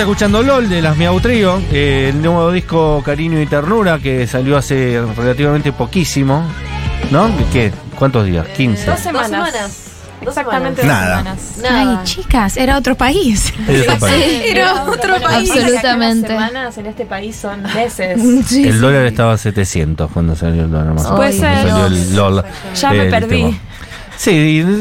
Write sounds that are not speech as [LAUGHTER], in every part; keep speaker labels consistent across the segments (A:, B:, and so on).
A: está escuchando LOL de las Miau Trío, eh, el nuevo disco Cariño y Ternura que salió hace relativamente poquísimo. ¿No? ¿De ¿Qué? ¿Cuántos días? 15.
B: Dos
C: Dos
B: semanas.
C: semanas. Dos
B: Exactamente
C: semanas.
B: dos
D: Nada.
B: semanas.
C: Nada.
E: Ay, chicas, era otro país.
A: Es otro país.
E: Era otro país.
B: Absolutamente. Semanas en este país son [LAUGHS] meses.
E: Sí,
A: El
E: sí.
A: dólar estaba a 700 cuando salió el dólar más. o
B: Puede ser.
A: salió el LOL.
B: Ya me
A: el
B: perdí.
A: tema. Sí,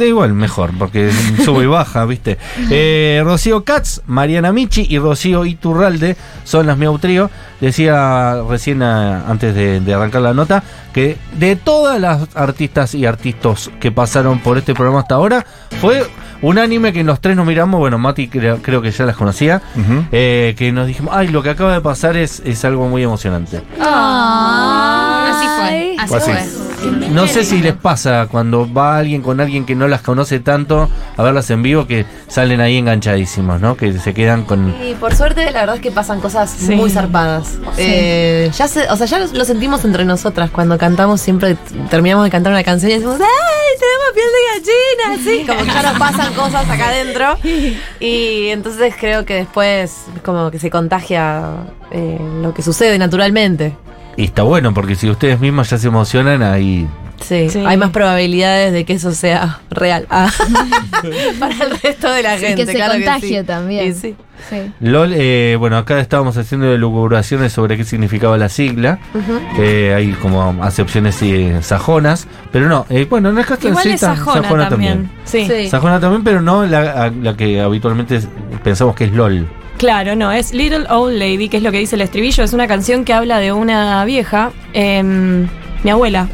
A: igual, mejor, porque sube y baja, ¿viste? Eh, Rocío Katz, Mariana Michi y Rocío Iturralde son las Miau Trío. Decía recién, ah, antes de, de arrancar la nota, que de todas las artistas y artistas que pasaron por este programa hasta ahora, fue unánime que los tres nos miramos, bueno, Mati creo, creo que ya las conocía, eh, que nos dijimos, ay, lo que acaba de pasar es, es algo muy emocionante.
E: Ah,
F: Así fue, así
D: Fue así.
F: fue.
A: No sé si les pasa cuando va alguien con alguien que no las conoce tanto a verlas en vivo que salen ahí enganchadísimos, ¿no? Que se quedan con...
C: Y por suerte, la verdad es que pasan cosas
B: Sí.
C: muy zarpadas. Eh, ya se, o sea, ya lo, sentimos entre nosotras. Cuando cantamos, siempre terminamos de cantar una canción y decimos, ¡ay, tenemos piel de gallina! Así, [LAUGHS] como que ya nos pasan cosas acá adentro. [LAUGHS] Y entonces creo que después, como que se contagia eh, lo que sucede naturalmente.
A: Y está bueno, porque si ustedes mismas ya se emocionan, ahí...
C: Sí,
B: Sí.
C: hay más probabilidades de que eso sea real Ah. [LAUGHS] para el resto de la
F: Sí,
C: gente.
F: que se
C: claro
F: contagie
C: sí.
F: también.
C: Sí.
F: Sí.
A: LOL, eh, bueno, acá estábamos haciendo lucubraciones sobre qué significaba la sigla. Eh, hay como acepciones eh, sajonas, pero no, eh, bueno, no es que
B: Igual es sajona, también. Sí.
C: Sí.
A: Sajona también, pero no la que habitualmente pensamos que es LOL.
B: Claro, no, es Little Old Lady, que es lo que dice el estribillo. Es una canción que habla de una vieja, em, mi abuela,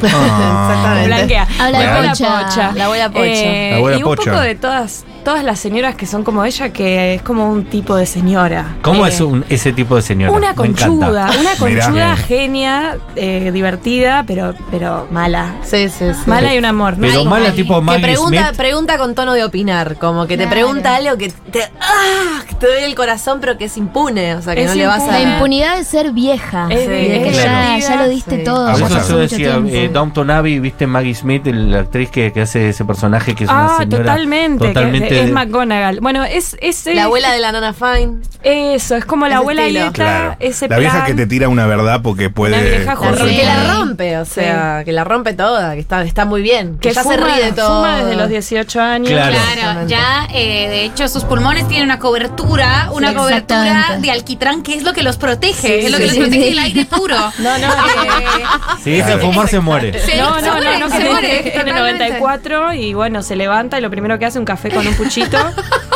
D: Ah.
C: Exactamente. [LAUGHS]
B: blanquea.
F: Habla de
B: Mi abuela
F: Pocha.
C: La abuela Pocha.
B: Eh,
D: La abuela
B: y un
D: Pocha.
B: poco de todas, todas las señoras que son como ella, que es como un tipo de señora.
A: ¿Cómo
B: Eh,
A: es un- ese tipo de señora?
B: Una conchuda, [LAUGHS] una
D: Mirá.
B: conchuda genia, eh, divertida, pero, pero mala.
C: Sí, sí, sí.
B: Mala y un amor. ¿no?
A: Pero
F: Ay,
A: mala tipo
C: que
A: Maggie
C: pregunta,
A: Smith.
C: pregunta con tono de opinar, como que te pregunta algo que te, ¡ah! que te duele el corazón, pero que es impune, o sea, que
B: Es
C: no le vas a...
F: La impunidad de ser vieja.
B: Es
F: que
B: es
F: ya, ya lo diste
C: Sí.
F: todo.
D: A
A: yo
D: hacer
A: decía, eh. Downton Abbey, viste Maggie Smith, la actriz que, que hace ese personaje que es una
B: Ah,
A: señora.
B: totalmente. Que es McGonagall. Bueno, es, es
C: La abuela de la nana Fine.
B: Eso, es como la
C: Ese
B: abuela
C: estilo.
B: Yeta,
D: Claro.
B: ese
D: La vieja
B: plan.
D: que te tira una verdad porque puede.
B: vieja
C: ro-
F: Sí.
C: que la rompe, o sea, que la rompe toda, que está, está muy bien. Que,
B: que
C: ya
B: fuma,
C: se ríe de todo.
B: fuma desde los 18 años.
A: Claro.
F: Claro, ya eh, de hecho sus pulmones tienen una cobertura, una Sí, cobertura de alquitrán que es lo que los protege,
B: Sí,
F: es lo que
B: sí,
F: los protege sí. del aire puro. [LAUGHS]
B: No, no,
F: Eh,
A: Si deja de fumar se muere.
F: se-
B: No, no,
F: muere,
B: no, no,
F: se muere,
B: está en el
F: totalmente.
B: 94 y bueno, se levanta y lo primero que hace es un café con un puchito. [LAUGHS]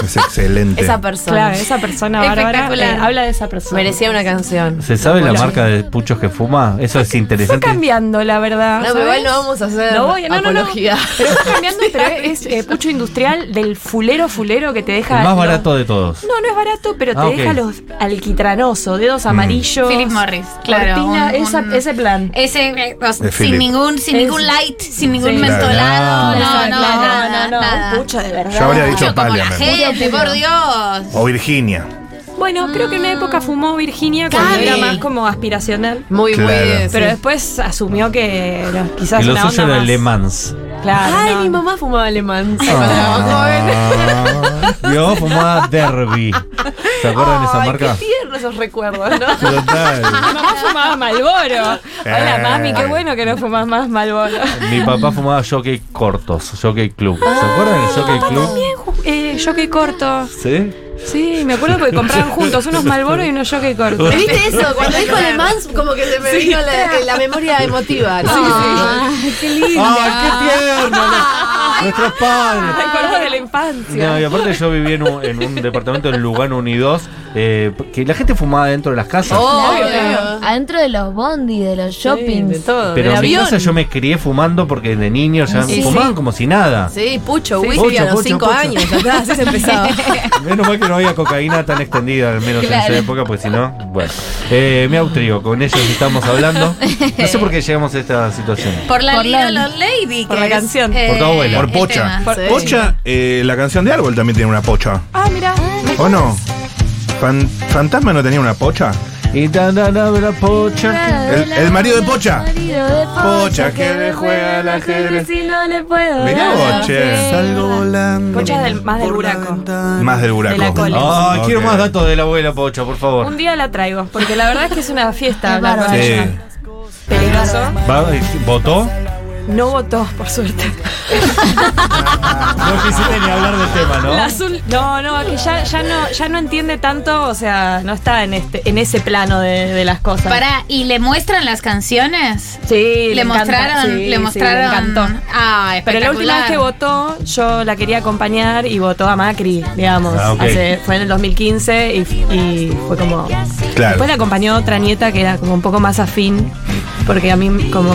D: Es excelente.
C: Esa persona.
B: claro, esa persona bárbara
F: Espectacular.
B: eh, habla de esa persona.
C: Merecía una canción.
A: ¿Se sabe la marca de puchos que fuma? Eso es interesante.
B: cambiando, la verdad.
C: No, pero igual no vamos a hacer
B: No voy, no, no, no.
C: apología.
B: Pero fue cambiando, pero [LAUGHS] es eh, pucho industrial del fulero fulero que te deja.
A: El más
B: los-
A: barato de todos.
B: No, no es barato, pero te
A: Ah,
B: deja los alquitranosos, dedos amarillos.
F: Philip Morris, claro.
B: cortina,
F: un-
B: esa-
F: un-
B: ese plan.
F: Ese, o sea,
D: De
F: sin
D: Philip.
F: ningún, sin
B: Es-
F: ningún light, sin ningún
B: Sí.
F: mentolado. No, no,
B: no, no,
F: nada.
B: un pucho de verdad.
D: Yo habría dicho
F: Mucho como la
D: Parliament.
F: gente, por Dios.
D: O Virginia.
B: Bueno, creo que en una época fumó Virginia cuando era más como aspiracional.
C: Muy,
D: Claro.
C: muy. sí.
B: Pero después asumió que no, quizás
A: Y lo
B: una
A: suyo
B: onda
A: era
B: más.
A: Le Mans.
B: Claro,
C: Ay,
B: no.
C: mi mamá fumaba alemán. cuando era más joven.
A: Ah, Yo fumaba Derby. [LAUGHS] ¿Se acuerdan de esa
C: Ay,
A: marca?
C: qué tierno esos recuerdos, ¿no? [LAUGHS]
A: Total.
B: Mi mamá fumaba Malboro. Hola,
D: Eh.
B: mami, qué bueno que no fumas más Malboro.
A: Mi papá fumaba jockey cortos, jockey club. ¿Se acuerdan del jockey club?
B: También, eh, jockey corto.
A: ¿Sí?
B: Sí, me acuerdo porque compraban [LAUGHS] juntos unos Malboro y unos jockey cortos.
C: ¿Viste eso? Cuando dijo alemán, como que se me vino la, la memoria emotiva. ¿no?
F: Ay, qué lindo.
A: ¡Ay, qué tierno! [LAUGHS] Nuestros padres.
B: Recuerdo de la infancia.
A: No, y aparte yo vivía en un, en un departamento en Lugano 1 y 2, eh, que la gente fumaba dentro de las casas.
C: Obvio,
F: Claro. Adentro de los bondi, de los
C: Sí,
F: shoppings.
C: de todo.
A: Pero en mi
C: avión.
A: casa yo me crié fumando porque de niño ya
C: Sí,
A: fumaban
C: sí.
A: como si nada.
C: Sí, pucho,
A: Sí.
C: whisky a los
A: pucho,
C: 5
A: pucho.
C: años. Así se empezaba. [LAUGHS]
A: Menos mal que no había cocaína tan extendida, al menos en esa
F: Claro.
A: época, pues si no, bueno. Eh, mi autrio, con ellos estamos hablando. No sé por qué llegamos a esta situación.
F: Por la
B: Por la-
F: Old Lady.
B: por la
F: es,
B: canción.
F: eh,
A: Por tu abuela.
D: Por
F: el
D: Pocha.
F: tema.
C: Sí.
D: Pocha, eh, la canción de Árbol también tiene una pocha.
B: Ah, mira.
D: ¿O no? Fan- ¿Fantasma no tenía una pocha?
A: Y da, da, da, la pocha.
D: El, el marido de Pocha. Pocha que le juega al ajedrez.
B: Si no le puedo
D: Mirá
B: la
D: che. Salgo volando.
B: Pocha es del- más del buraco.
D: Más del buraco.
B: De la
D: Ok.
A: quiero más datos de la abuela Pocha, por favor.
B: Un día la traigo, porque la verdad es que es una fiesta
E: bárbaro.
D: Sí.
B: Peligroso.
A: ¿Votó?
B: No votó, por suerte.
A: No quisiste ni hablar del tema, ¿no?
B: La azul, no, no, que ya, ya no, ya no entiende tanto, o sea, no está en este, en ese plano de, de las cosas.
F: Pará, ¿y le muestran las canciones?
B: Sí,
F: Le, mostraron,
B: sí,
F: le
B: sí,
F: mostraron.
B: le encantó.
F: Ah,
B: Pero la última vez que votó, yo la quería acompañar y votó a Macri, digamos.
A: Ah.
B: Hace- fue en el 2015 y, y fue como.
D: Claro.
B: Después la acompañó otra nieta que era como un poco más afín, porque a mí como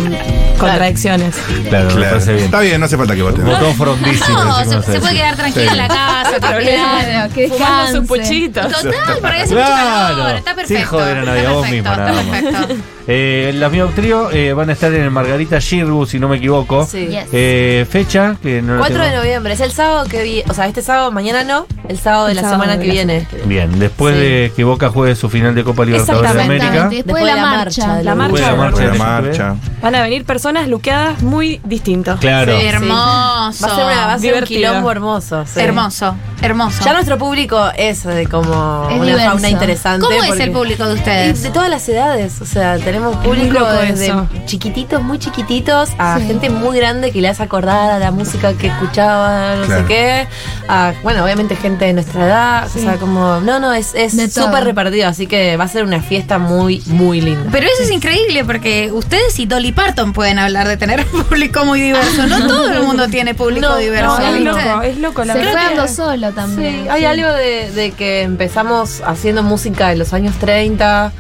B: contradicciones.
A: Claro, me
D: Claro.
A: parece bien.
D: Está bien, no hace falta que voten.
A: Votó frondísimo.
F: No, se, puede quedar tranquila
D: Sí.
F: en la casa, [LAUGHS] tranquila.
E: Claro, que descanse.
B: puchitos.
F: Total, porque hace
A: Claro.
F: mucho calor. Está perfecto.
A: Sin joder a nadie,
F: está
A: a vos
F: perfecto,
A: mismo, nada más. [LAUGHS] Eh, las Miau Trío eh, van a estar en el Margarita Girbu, si no me equivoco.
C: Sí.
E: Yes.
A: Eh, fecha que no la
C: 4 de noviembre, es el sábado que viene, o sea, este sábado, mañana no, el sábado de
B: El
C: la
B: sábado
C: semana
B: de
C: que
B: la
C: viene.
A: Bien, después
C: Sí.
A: de que Boca juegue su final de Copa Libertadores de. América.
E: Después de la marcha.
C: de
B: La marcha
A: Después de la marcha
D: marcha.
B: Van a venir personas luqueadas muy distintos.
A: Claro.
C: Sí.
F: Hermoso.
C: Va a ser, una, va a ser un quilombo hermoso. sí.
F: Hermoso, hermoso.
C: Ya nuestro público es de como
E: Es
C: una
E: diverso.
C: fauna interesante.
F: ¿Cómo es el público de ustedes?
C: de todas las edades, o sea, tenemos público desde
B: eso.
C: chiquititos, muy chiquititos, a
E: Sí.
C: gente muy grande que le hace acordar a la música que escuchaba, no
D: Claro.
C: sé qué, a, bueno, obviamente gente de nuestra edad, o sea, como, no, no, es
E: De
C: es súper repartido, así que va a ser una fiesta muy, muy linda.
F: Pero eso es increíble porque ustedes y Dolly Parton pueden hablar de tener un público muy diverso. No [LAUGHS] todo el mundo tiene público
C: No,
F: diverso.
B: No, es loco, es loco la
E: Se
B: verdad.
E: fue
B: que-
E: ando también.
C: Sí, hay algo de, de que empezamos haciendo música en los años 30,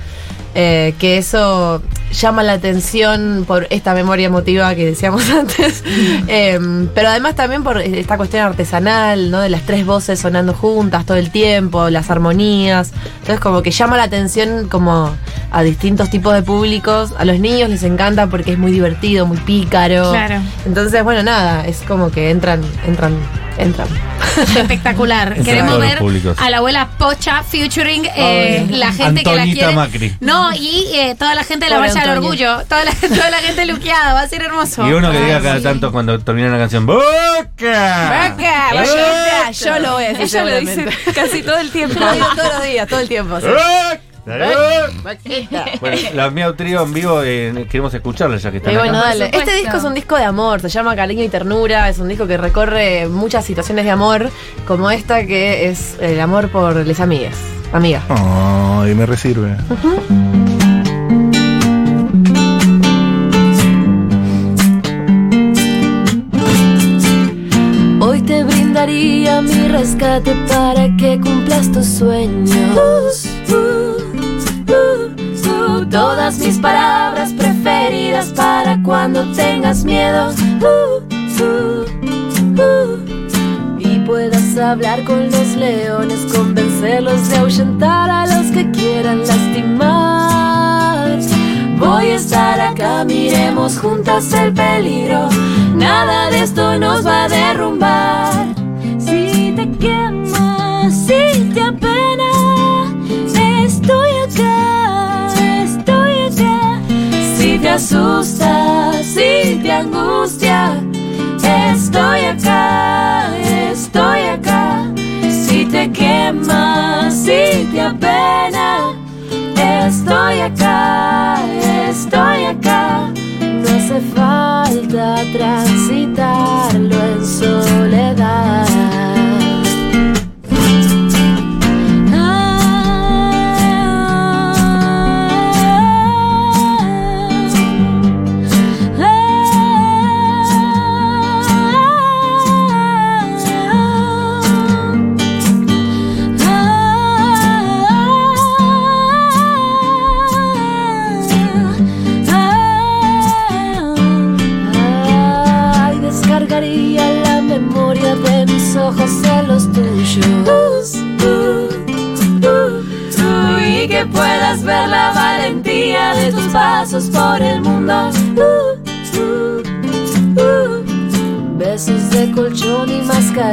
C: eh, que eso llama la atención por esta memoria emotiva que decíamos [LAUGHS] antes, [LAUGHS] Eh, pero además también por esta cuestión artesanal, ¿no? De las tres voces sonando juntas todo el tiempo, las armonías, entonces como que llama la atención como a distintos tipos de públicos, a los niños les encanta porque es muy divertido, muy pícaro,
F: Claro.
C: entonces bueno nada, es como que entran, entran, entran.
F: Espectacular. Queremos ver a la abuela Pocha featuring eh, la gente que la quiere.
A: Macri.
F: No, y eh, toda la gente de la
C: Pobre
F: Marcha del. Orgullo. Toda la, [LAUGHS] toda la gente luqueada. Va a ser hermoso.
A: Y uno que diga cada
E: sí.
A: tanto cuando termina la canción ¡Boca!
C: Vaca,
A: ¡Boca!
C: yo lo voy a decir
B: Ella lo dice casi todo el tiempo.
C: Lo [LAUGHS] digo todos los días, todo el tiempo. sí.
A: ¡Boca! [LAUGHS] Bueno, la Miau Trío en vivo eh, queremos escucharla ya que están
C: Y bueno. Este disco es un disco de amor, se llama Cariño y Ternura, es un disco que recorre muchas situaciones de amor, como esta que es el amor por les amigas. Amiga.
D: Ay, me resirve.
G: Hoy te brindaría mi rescate para que cumplas tus sueños. Todas mis palabras preferidas para cuando tengas miedo. Y puedas hablar con los leones, convencerlos de ahuyentar a los que quieran lastimar. Voy a estar acá, miremos juntas el peligro. Nada de esto nos va a derrumbar. Si te asusta, si te angustia, estoy acá, estoy acá. Si te quema, si te apena, estoy acá, estoy acá. No hace falta transitarlo en soledad.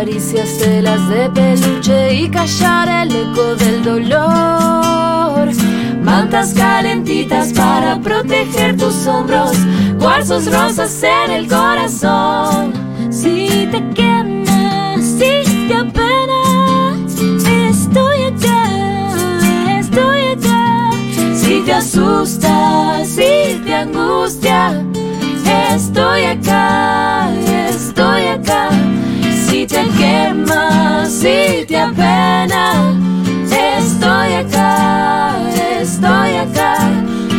G: Caricias, telas de peluche y callar el eco del dolor. mantas calentitas para proteger tus hombros, cuarzos rosas en el corazón. Si te quemas, si te apenas, estoy acá, estoy acá. Si te asustas, si te angustia, estoy acá, estoy acá. Si te quemas, si te apena, estoy acá, estoy acá.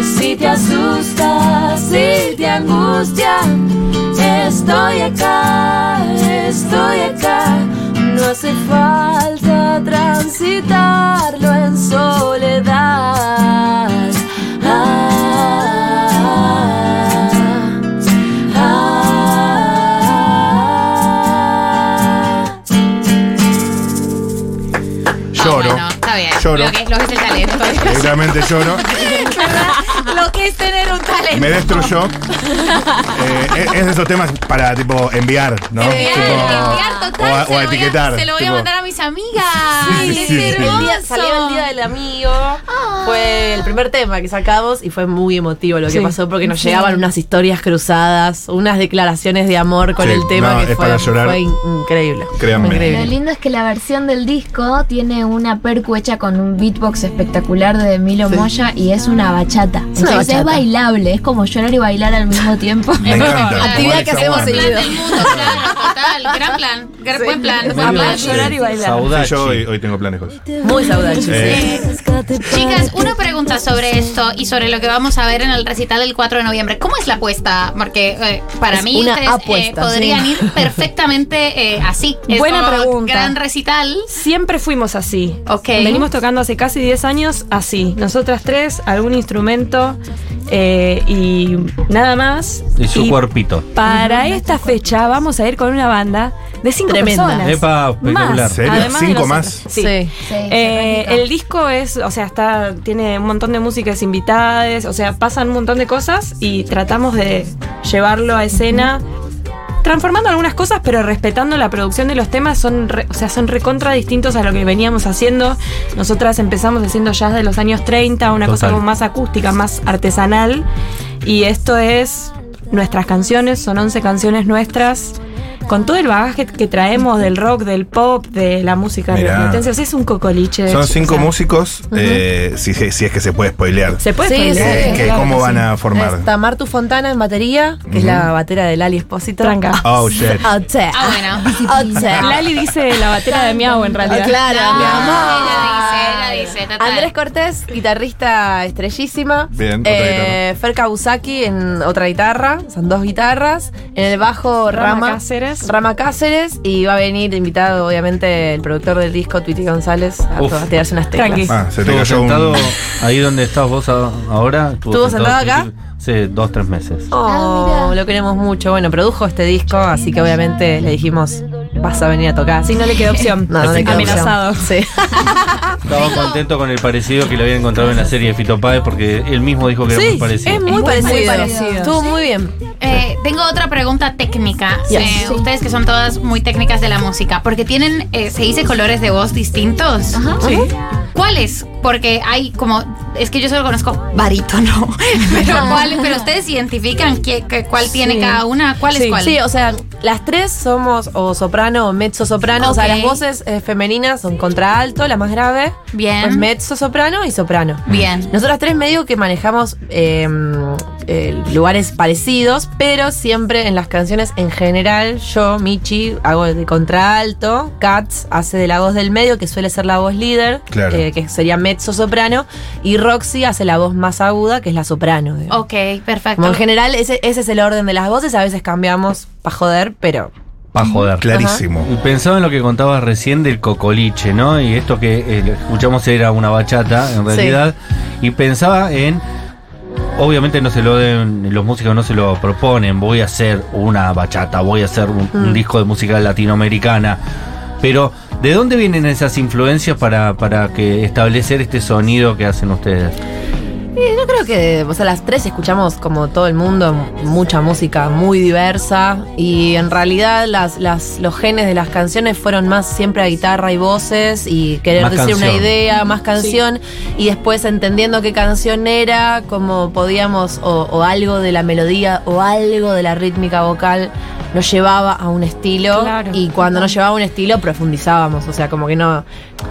G: Si te asustas, si te angustia, estoy acá, estoy acá. No hace falta transitarlo en soledad. Ah, ah.
D: Lloro.
F: Lo que, lo que es el talento.
D: Directamente lloro. [LAUGHS]
F: lo que es tener un talento.
D: Me destruyó. Eh, es- es de esos temas para tipo enviar, ¿no?
F: Enviar,
D: Tipo,
F: enviar, total.
D: o, a,
F: se
D: o a
F: lo voy
D: etiquetar.
F: se lo voy
D: tipo,
F: a mandar a mis amigas.
D: Sí, sí, sí.
C: El día-
F: hermoso.
C: salió el día del amigo. Fue el primer tema que sacamos y fue muy emotivo lo que
B: Sí.
C: pasó porque nos llegaban unas historias cruzadas, unas declaraciones de amor con
D: Sí,
C: el tema
D: no,
C: que
D: es
C: fue,
D: para llorar.
C: fue in- increíble.
D: Créanme.
C: Fue
E: Lo
C: increíble.
E: lindo es que la versión del disco tiene una percu hecha con un beatbox espectacular de Milo
C: Sí.
E: Moya y es una bachata.
C: Es una Bachata.
E: es bailable, es como llorar y bailar al mismo tiempo.
D: Me encanta. [LAUGHS]
C: Actividad que hacemos seguido.
F: Plan del mundo, claro, total. Gran plan. Gran, buen plan.
B: Llorar y bailar.
D: Sí,
A: Saudachi.
D: yo hoy, hoy tengo planes, José.
C: Muy saudade.
D: Eh,
F: Chicas, una pregunta sobre esto y sobre lo que vamos a ver en el recital del 4 de noviembre. ¿Cómo es la apuesta? Porque eh, para
C: Es
F: mí
C: una
F: ustedes eh,
C: apuesta,
F: podrían
C: sí.
F: ir [LAUGHS] perfectamente eh, así. Es
B: Buena
F: como
B: pregunta.
F: Gran recital.
B: Siempre fuimos así.
F: Ok.
B: Venimos tocando hace casi 10 años así. Nosotras tres, algún instrumento eh, y nada más.
A: Y su cuerpito.
B: Para esta fecha vamos a ir con una banda de cinco
C: Tremenda.
B: personas.
A: Epa, espectacular.
B: Más,
D: ¿Serio?
B: además de
D: ¿Cinco más?
B: Sí.
C: Sí.
E: Sí,
B: Eh, el disco es, o sea, está, tiene un montón de músicas invitadas, o sea, pasan un montón de cosas y tratamos de llevarlo a escena, transformando algunas cosas, pero respetando la producción de los temas, son, re- o sea, son recontra distintos a lo que veníamos haciendo. Nosotras empezamos haciendo jazz de los años 30, una cosa como más acústica, más artesanal, y esto es nuestras canciones, son 11 canciones nuestras. Con todo el bagaje que traemos del rock, del pop, de la música
D: Mirá.
B: o sea, es un cocoliche.
D: Son
B: o
D: cinco
B: sea,
D: músicos, eh, si, si es que se puede spoilear.
B: Se puede
C: Sí,
B: spoilear,
C: sí,
D: Eh,
C: sí,
D: que
B: claro
D: ¿Cómo
B: que
D: van
B: sí.
D: a formar?
C: Está Martu Fontana en batería, que es la batera de Lali Espósito.
B: Tranca.
D: Oh, shit. [LAUGHS]
C: Ote.
F: Ah, bueno.
C: Ote. [LAUGHS]
B: Lali dice la batera de Miau en realidad.
C: Ah, Claro,
F: No,
C: mi amor.
F: ella dice, ella dice, total.
C: Andrés Cortés, guitarrista estrellísima.
D: Bien, otra
C: eh, Fer Kawasaki en otra guitarra, son dos guitarras. En el bajo
B: Rama
C: Rama,
B: Cáceres.
C: Rama Cáceres y va a venir invitado obviamente el productor del disco, Twitty González, a,
A: Uf.
C: a tirarse unas teclas.
D: Ah, se te
A: Estuvo
D: cayó un...
A: sentado ahí donde estás vos ahora.
C: ¿Estuvo sentado acá?
A: Sí, dos, tres meses.
C: Oh,
E: Ah,
C: lo queremos mucho. Bueno, produjo este disco, así que obviamente le dijimos, vas a venir a tocar.
B: Si no le quedó opción. [LAUGHS]
C: No, no le quedó opción.
B: Amenazado.
C: Sí. [LAUGHS]
A: Estaba contento con el parecido que le había encontrado en la serie de Fito Páez porque él mismo dijo que era muy
C: Sí,
A: parecido.
C: es muy,
B: muy
C: parecido.
B: parecido.
C: Estuvo muy bien.
F: Eh, tengo otra pregunta técnica.
C: Yes.
F: Eh,
E: Sí.
F: Ustedes que son todas muy técnicas de la música, porque tienen, eh, se dice colores de voz distintos.
B: Sí.
F: ¿Cuáles? Porque hay como, es que yo solo conozco barítono, [LAUGHS] pero, ¿cuál, pero ustedes identifican qué, qué- cuál tiene
B: Sí.
F: cada una, cuál es
B: Sí.
F: cuál.
C: Sí, o sea, las tres somos o soprano o mezzo soprano. O sea, las voces eh, femeninas son contralto, la más grave.
F: Bien.
C: Pues mezzo soprano y soprano.
F: Bien.
C: Nosotras tres medio que manejamos eh, eh, lugares parecidos, pero siempre en las canciones en general, yo, Michi, hago de contralto, Katz hace de la voz del medio, que suele ser la voz líder,
D: Claro.
C: eh, que sería mezzo soprano, y Roxy hace la voz más aguda, que es la soprano. digamos.
F: Ok, perfecto.
C: Como en general, ese, ese es el orden de las voces, a veces cambiamos para joder, pero
A: Pa' joder.
D: Clarísimo.
A: Y Pensaba en lo que contabas recién del cocoliche, ¿no? Y esto que eh, escuchamos era una bachata, en
C: Sí.
A: realidad. Y pensaba en. Obviamente no se lo den, los músicos no se lo proponen, voy a hacer una bachata, voy a hacer un, un
C: Mm.
A: disco de música latinoamericana. Pero, ¿de dónde vienen esas influencias para, para que establecer este sonido que hacen ustedes?
C: Y yo creo que, o sea, las tres escuchamos como todo el mundo mucha música muy diversa y en realidad las, las, los genes de las canciones fueron más siempre a guitarra y voces y querer
A: Más
C: decir una idea, más canción y después entendiendo qué canción era, como podíamos o, o algo de la melodía o algo de la rítmica vocal nos llevaba a un estilo
B: Claro.
C: y cuando nos llevaba a un estilo profundizábamos, o sea, como que no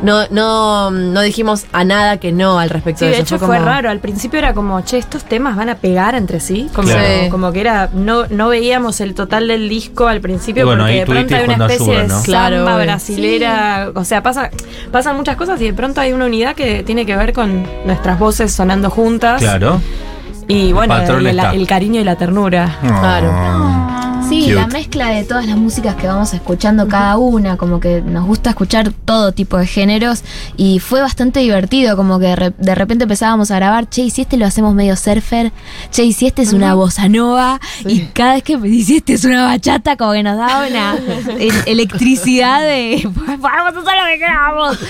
C: no no no dijimos a nada que no al respecto
B: Sí,
C: de
B: de
C: eso.
B: hecho fue
C: como-
B: raro. Al principio era como, che, estos temas van a pegar entre sí. Como,
C: Claro.
B: como que era, no, no veíamos el total del disco al principio
A: bueno,
B: porque de pronto hay una especie de.
C: Claro,
B: samba brasilera. O sea, pasa, pasan muchas cosas y de pronto hay una unidad que tiene que ver con nuestras voces sonando juntas.
A: Claro.
B: Y bueno, el,
A: está.
B: el cariño y la ternura.
C: Claro.
E: Sí,
D: Cute.
E: la mezcla de todas las músicas que vamos escuchando cada una, como que nos gusta escuchar todo tipo de géneros y fue bastante divertido, como que de, re- de repente empezábamos a grabar, che, y si este lo hacemos medio surfer, che, y si este es una bossa nova, y cada vez que me dice este es una bachata, como que nos daba una [LAUGHS] el- electricidad de, vamos a hacer lo que queramos. [LAUGHS]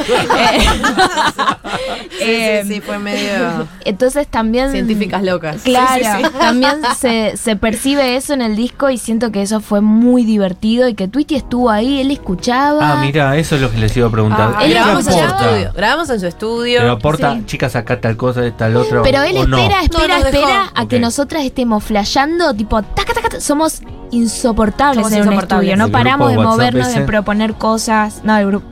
C: Sí,
E: Eh,
C: sí, sí, fue medio
E: Entonces también...
C: científicas locas.
E: Claro,
C: sí.
E: también se, se percibe eso en el disco y siento que eso fue muy divertido y que Tweety estuvo ahí, él escuchaba.
A: Ah, mira, eso es lo que les iba a preguntar.
B: Ah,
A: ¿Qué
E: él
C: Grabamos en su estudio. Grabamos en su estudio.
A: Pero aporta,
E: Sí.
A: chicas, acá tal cosa, tal otra.
E: Pero él
A: no?
E: espera, espera,
C: No,
E: espera a que nosotras estemos flasheando, tipo, taca, taca, taca. somos insoportables
B: Somos
E: en un
B: insoportables.
E: estudio, no
A: El
E: paramos de
A: WhatsApp
E: movernos,
A: ese.
E: de proponer cosas. No, el grupo.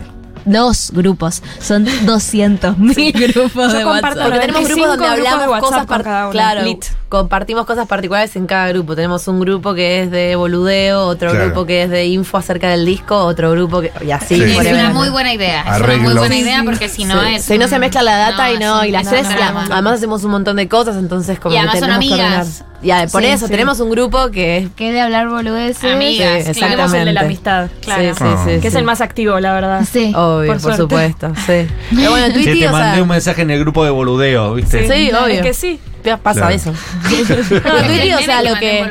E: Dos grupos, son [LAUGHS] 200 mil grupos
B: Yo
E: de
B: comparto
E: WhatsApp.
C: Porque tenemos
B: 95
C: grupos donde hablamos cosas
B: con cada uno.
C: Claro,
B: Lit.
C: compartimos cosas particulares en cada grupo. Tenemos un grupo que es de boludeo, otro
D: Claro.
C: grupo que es de info acerca del disco, otro grupo que. Y así,
D: Sí.
F: Es una muy buena idea. Es una muy buena idea porque si no
C: Sí.
F: es.
C: Si no se mezcla la data y no, y las
F: un
C: tres, además hacemos un montón de cosas, entonces como
F: Y además son
C: tenemos
F: amigas.
C: Ah, por
E: Sí,
C: eso,
E: sí.
C: tenemos un grupo que es.
E: Que de hablar boludeces.
F: Amigas,
C: Sí,
B: el de la amistad, claro.
C: Sí, sí, sí,
B: Que es el más activo, la verdad.
E: Sí.
C: Obvio, por, supuesto, sí. [LAUGHS] Pero bueno,
A: Sí,
C: Tweety,
A: te
C: o
A: mandé
C: sea,
A: un mensaje en el grupo de boludeo, ¿viste?
C: Sí, obvio.
B: Es que sí.
C: pasa
D: Claro.
C: eso.
F: Es [LAUGHS]
C: No,
F: el
C: Tweety, o sea, lo que.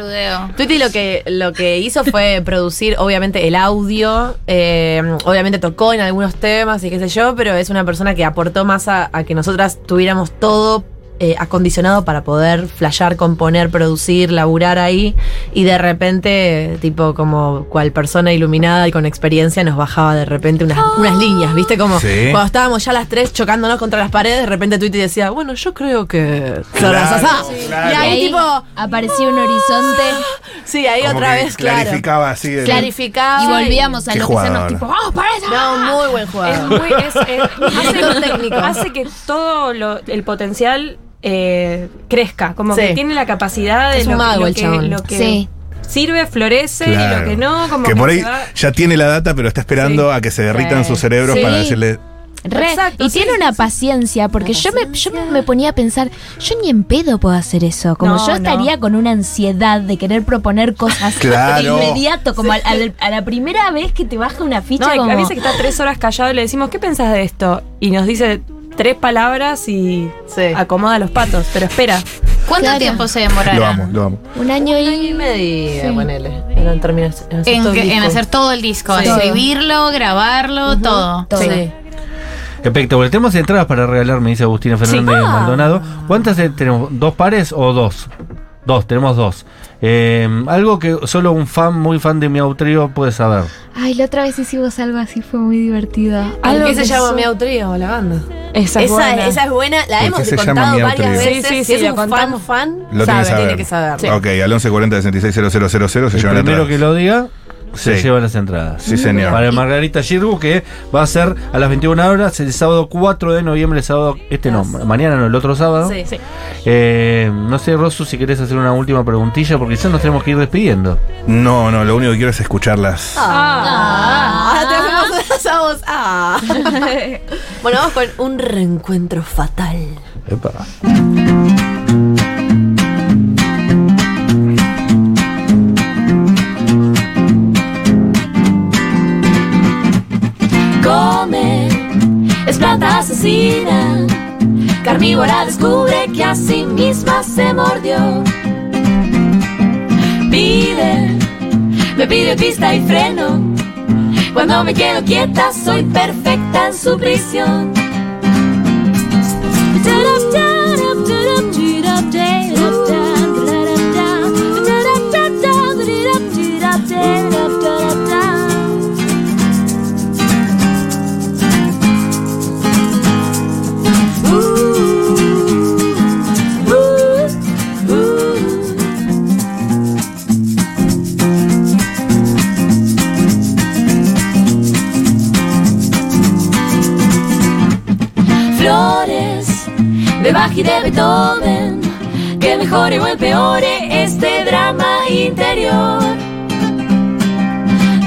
C: Tweety lo que, lo que hizo fue [LAUGHS] producir, obviamente, el audio. eh, obviamente tocó en algunos temas y qué sé yo, pero es una persona que aportó más a, a que nosotras tuviéramos todo eh, acondicionado para poder flashear, componer, producir, laburar ahí. Y de repente, tipo, como cual persona iluminada y con experiencia, nos bajaba de repente unas, unas líneas, ¿viste? Como
D: Sí.
C: cuando estábamos ya las tres chocándonos contra las paredes, de repente Tweety decía, bueno, yo creo que.
D: Claro,
C: Y
D: claro.
E: Y
C: ahí,
E: ahí
C: tipo.
E: apareció un horizonte [LAUGHS]
C: Sí, ahí
D: Como
C: otra
D: que
C: vez, claro.
D: clarificaba así.
C: Clarificaba.
E: y volvíamos a
D: Qué
E: enloquecernos,
D: jugador.
E: tipo, ¡vamos para eso!
C: No, muy buen
B: Es
C: jugador.
B: muy, es- es- [LAUGHS] hace,
C: técnico.
B: hace que todo lo- el potencial eh, crezca, como
C: Sí.
B: que tiene la capacidad de
C: Es
B: lo,
C: mago
B: lo
C: el
B: que,
C: chabón.
B: lo que
E: Sí.
B: sirve, florece y lo que no, como
D: que por ahí
B: va-
D: ya tiene la data, pero está esperando
B: Sí.
D: a que se derritan sus cerebros
E: Sí.
D: para decirle.
E: Re,
B: Exacto,
E: y
B: sí,
E: tiene
B: sí,
E: una
B: sí.
E: paciencia, porque yo me, yo me ponía a pensar, yo ni en pedo puedo hacer eso. Como
B: No,
E: yo estaría con una ansiedad de querer proponer cosas
D: Claro.
E: de inmediato, como a la primera vez que te baja una ficha.
B: No, y
E: como,
B: a veces que está tres horas callado y le decimos, ¿qué pensás de esto? Y nos dice tres palabras y
C: Sí.
B: acomoda los patos, pero espera.
F: ¿Cuánto
E: Claro.
F: tiempo se demorará?
D: Lo amo, lo amo.
E: Un año
C: Y
E: y
C: medio,
E: Sí.
C: ponele. En terminar en hacer
F: En,
C: todo el
F: que- en
C: disco.
F: hacer todo el disco,
C: Sí.
F: escribirlo, grabarlo, todo.
E: todo.
C: Sí.
A: Espectacular. Tenemos entradas para regalar, me dice Agustina Fernández
B: Sí. Ah.
A: Maldonado. ¿Cuántas tenemos? ¿Dos pares o dos? Dos, tenemos dos. Eh, algo que solo un fan, muy fan de mi autrio puede saber.
E: Ay, la otra vez hicimos algo así, fue muy divertido.
C: ¿Algo
B: Algo
C: que se
B: que
C: llama
B: so-
C: Miau Trío, la banda?
B: Esa, es
C: Esa,
B: buena.
C: esa es buena, la
D: ¿Por
C: hemos contado
D: Miau
C: varias veces.
B: Sí, sí,
C: si
B: sí,
C: es
B: la
C: un fan,
B: contamos.
C: fan,
D: Lo
C: sabe,
D: tiene que saber.
C: tiene que saber.
D: Ok, al 1140 660000 se
A: El
D: llevan
A: primero que lo diga se
D: Sí.
A: lleva las entradas.
D: Sí, señor.
A: Para Margarita Girgu, que va a ser a las 21 horas el sábado 4 de noviembre, el sábado, este no, mañana no, el otro sábado.
C: Sí.
B: Sí.
A: Eh, no sé, Rosu, si querés hacer una última preguntilla, porque ya nos tenemos que ir despidiendo.
D: No, no, lo único que quiero es escucharlas.
C: Ah, tenemos esa voz. Ah. [LAUGHS] bueno, vamos con un reencuentro fatal.
A: Epa.
G: Es planta asesina. Carnívora descubre que a sí misma se mordió. Pide, me pide pista y freno. Cuando me quedo quieta, soy perfecta en su prisión. De Beethoven que mejore o empeore este drama interior.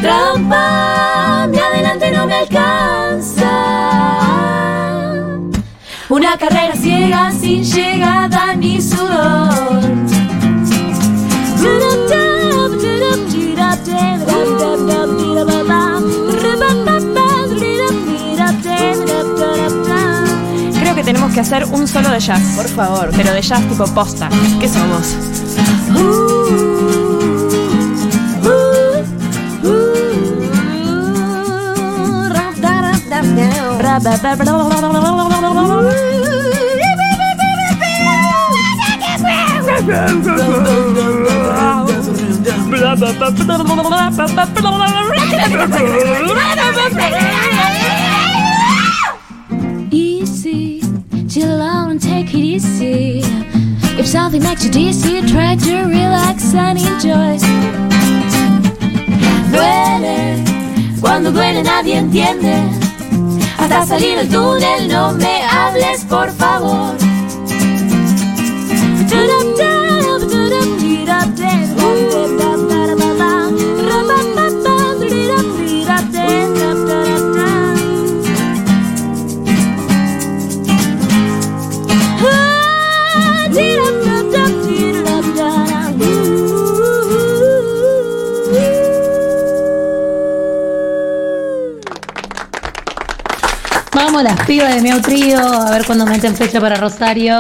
G: Trampa, mi adelante no me alcanza. Una carrera ciega sin llegada ni sudor.
B: Que hacer un solo de jazz.
C: Por favor.
B: Pero de jazz tipo posta.
C: ¿Qué somos?
G: Easy, chill out and take it easy. If something makes you dizzy, try to relax and enjoy. Duele, cuando duele nadie entiende. Hasta salir del túnel no me hables, por favor.
H: Pibas de Miau Trío, a ver cuándo meten fecha para Rosario.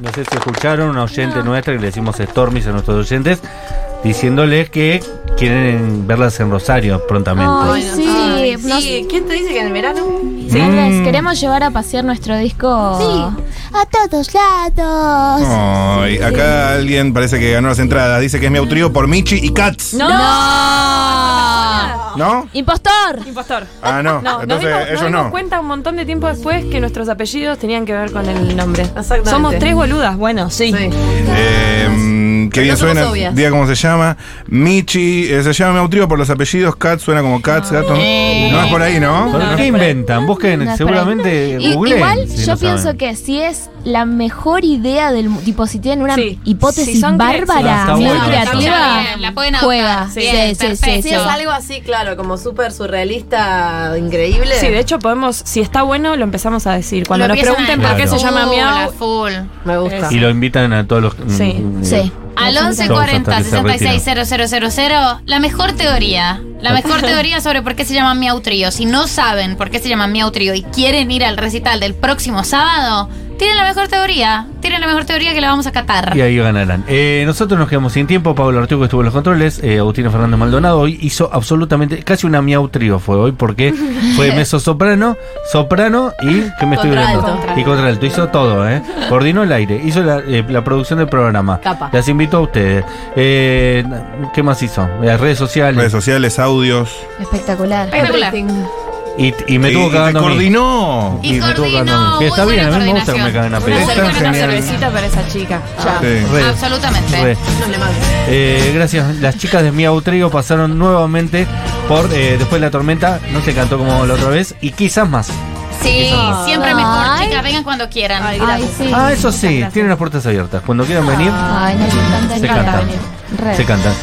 A: No sé si escucharon una oyente nuestra que le decimos Stormis a nuestros oyentes, diciéndoles que quieren verlas en Rosario prontamente.
E: Ay, sí.
C: Ay,
E: nos-
C: sí. ¿Quién te dice que en el verano?
E: Sí,
A: Mm.
E: les queremos llevar a pasear nuestro disco a todos lados.
D: Ay, acá alguien parece que ganó las entradas. Dice que es mi trío por Michi y Katz.
B: No.
D: ¿No?
E: ¡Impostor!
B: Impostor.
D: Ah, no.
B: No, nos
D: Entonces
B: dimos, nos dimos
D: no.
B: cuenta un montón de tiempo después que nuestros apellidos tenían que ver con el nombre.
C: Exactamente.
B: Somos tres boludas, bueno, sí.
C: Sí.
D: Eh, qué bien
C: no
D: suena.
C: obvias.
D: Diga cómo se llama. Michi, eh, se llama Meutrío por los apellidos. Katz suena como Katz, gato.
F: Eh.
D: No es por ahí, ¿no?
A: ¿Por
B: No,
A: ¿Qué
B: no,
A: inventan? Busquen,
E: No
A: seguramente
E: I-
A: googleen,
E: igual
A: si
E: yo
A: no
E: pienso
A: saben.
E: que si es la mejor idea del mu- tipo si tienen una
B: Sí.
E: hipótesis bárbara, muy
A: bueno.
E: creativa,
F: bien, la pueden
E: juega. Sí,
F: Bien,
C: es algo así, claro, como súper surrealista, increíble.
B: Sí, de hecho podemos, si está bueno, lo empezamos a decir. Cuando
F: Lo
B: nos pregunten por qué
A: Claro.
B: se llama
F: Full,
B: Miau,
F: full.
C: Me gusta.
A: Y lo invitan a todos los.
B: Sí.
A: mm,
E: Sí.
F: Al
A: Todos hasta
F: 1140
A: que se retiran.
F: 660000, la mejor teoría. La mejor [LAUGHS] teoría sobre por qué se llama Miau Trío. Si no saben por qué se llama Miau Trío y quieren ir al recital del próximo sábado, tienen la mejor teoría. Tienen la mejor teoría que la vamos a catar.
A: Y ahí ganarán. Eh, nosotros nos quedamos sin tiempo. Pablo Artigo estuvo en los controles. Eh, Agustina Fernández Maldonado hoy hizo absolutamente casi una miau trío fue hoy porque [LAUGHS] fue mezzo soprano, soprano y que me estoy
C: Contralto.
A: viendo y contralto. Hizo todo, ¿eh? Coordinó el aire, hizo la, eh, la producción del programa.
C: Capa.
A: Las invitó a ustedes. Eh, ¿Qué más hizo? Las redes sociales.
D: Redes sociales, audios.
E: Espectacular.
F: Espectacular.
A: Y, y me tuvo cagando a mí.
D: coordinó.
F: Y
A: me tuvo cagando a mí. Que
F: muy
A: está bien, a mí me gusta que me
F: coordinación.
A: caguen a
B: una,
A: pedo.
D: Está
B: una
D: genial.
B: cervecita para esa chica. Ya.
D: Sí.
A: Re,
F: Absolutamente.
A: re.
C: No le mando.
A: Eh, gracias. Las chicas de Miau Trío pasaron nuevamente por eh, después de la tormenta. No se cantó como la otra vez. Y quizás más.
F: Sí, siempre mejor,
E: Ay.
F: chicas. Vengan cuando quieran.
C: Ay,
E: Ay, sí.
A: Ah, eso sí. Tienen las puertas abiertas. Cuando quieran venir,
E: Ay, nos
A: Se canta.
E: venir. Re.
A: se cantan.